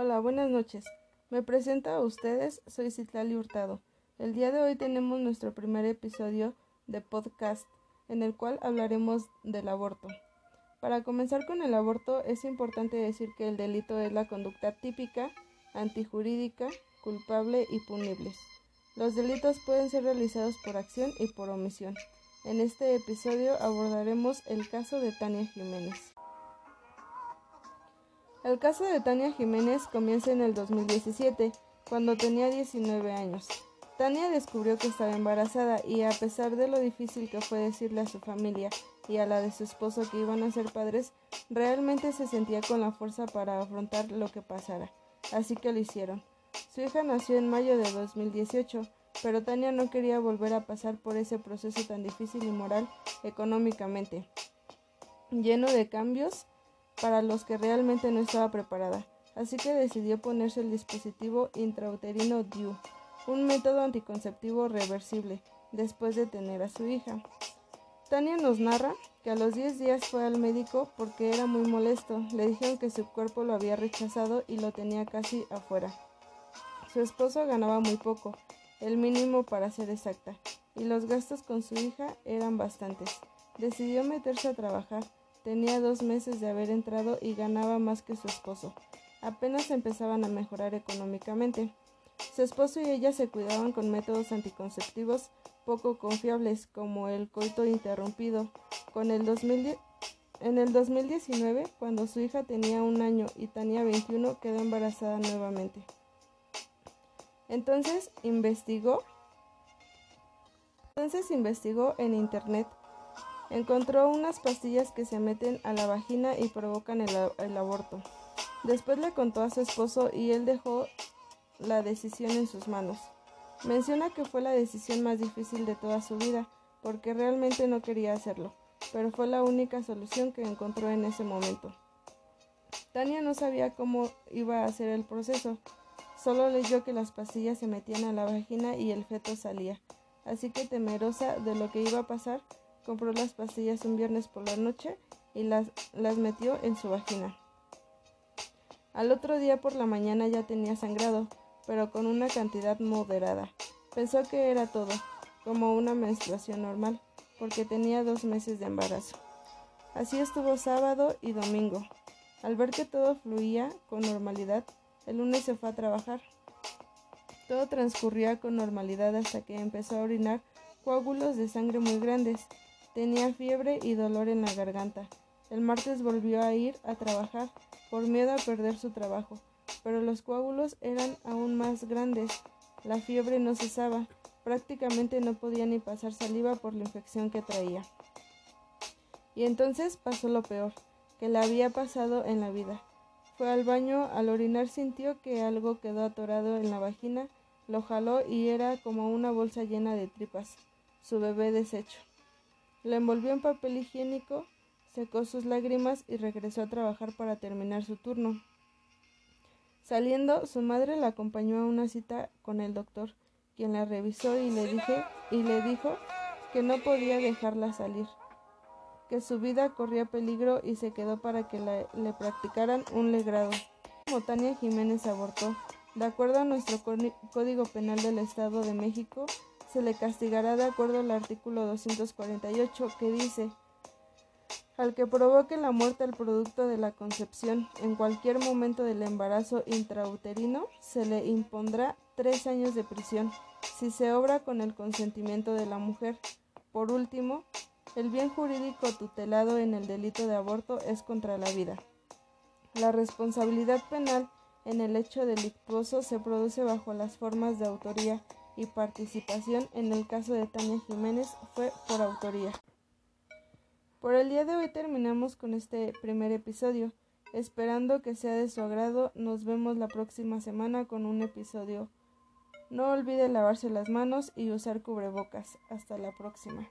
Hola, buenas noches. Me presento a ustedes, soy Citlali Hurtado. El día de hoy tenemos nuestro primer episodio de podcast en el cual hablaremos del aborto. Para comenzar con el aborto es importante decir que el delito es la conducta típica, antijurídica, culpable y punible. Los delitos pueden ser realizados por acción y por omisión. En este episodio abordaremos el caso de Tania Jiménez. El caso de Tania Jiménez comienza en el 2017, cuando tenía 19 años. Tania descubrió que estaba embarazada y a pesar de lo difícil que fue decirle a su familia y a la de su esposo que iban a ser padres, realmente se sentía con la fuerza para afrontar lo que pasara. Así que lo hicieron. Su hija nació en mayo de 2018, pero Tania no quería volver a pasar por ese proceso tan difícil y moral económicamente, lleno de cambios para los que realmente no estaba preparada, así que decidió ponerse el dispositivo intrauterino DIU, un método anticonceptivo reversible, después de tener a su hija. Tania nos narra que a los 10 días fue al médico porque era muy molesto, le dijeron que su cuerpo lo había rechazado y lo tenía casi afuera. Su esposo ganaba muy poco, el mínimo para ser exacta, y los gastos con su hija eran bastantes. Decidió meterse a trabajar, Tenía dos meses de haber entrado y ganaba más que su esposo. Apenas empezaban a mejorar económicamente. Su esposo y ella se cuidaban con métodos anticonceptivos poco confiables como el coito interrumpido. Con el en el 2019, cuando su hija tenía un año y tenía 21, quedó embarazada nuevamente. Entonces investigó. Entonces investigó en internet Encontró unas pastillas que se meten a la vagina y provocan el, aborto. Después le contó a su esposo y él dejó la decisión en sus manos. Menciona que fue la decisión más difícil de toda su vida, porque realmente no quería hacerlo, pero fue la única solución que encontró en ese momento. Tania no sabía cómo iba a hacer el proceso, solo leyó que las pastillas se metían a la vagina y el feto salía, así que temerosa de lo que iba a pasar, compró las pastillas un viernes por la noche y las, las metió en su vagina. Al otro día por la mañana ya tenía sangrado, pero con una cantidad moderada. Pensó que era todo, como una menstruación normal, porque tenía dos meses de embarazo. Así estuvo sábado y domingo. Al ver que todo fluía con normalidad, el lunes se fue a trabajar. Todo transcurría con normalidad hasta que empezó a orinar coágulos de sangre muy grandes Tenía fiebre y dolor en la garganta. El martes volvió a ir a trabajar por miedo a perder su trabajo, pero los coágulos eran aún más grandes. La fiebre no cesaba. Prácticamente no podía ni pasar saliva por la infección que traía. Y entonces pasó lo peor, que le había pasado en la vida. Fue al baño, al orinar sintió que algo quedó atorado en la vagina, lo jaló y era como una bolsa llena de tripas, su bebé deshecho. La envolvió en papel higiénico, secó sus lágrimas y regresó a trabajar para terminar su turno. Saliendo, su madre la acompañó a una cita con el doctor, quien la revisó y le, dije, y le dijo que no podía dejarla salir, que su vida corría peligro y se quedó para que le practicaran un legrado. Como Tania Jiménez abortó, de acuerdo a nuestro Código Penal del Estado de México, se le castigará de acuerdo al artículo 248 que dice al que provoque la muerte al producto de la concepción en cualquier momento del embarazo intrauterino se le impondrá tres años de prisión si se obra con el consentimiento de la mujer. Por último, el bien jurídico tutelado en el delito de aborto es contra la vida. La responsabilidad penal en el hecho delictuoso se produce bajo las formas de autoría y participación en el caso de Tania Jiménez fue por autoría. Por el día de hoy terminamos con este primer episodio. Esperando que sea de su agrado, nos vemos la próxima semana con un episodio. No olvide lavarse las manos y usar cubrebocas. Hasta la próxima.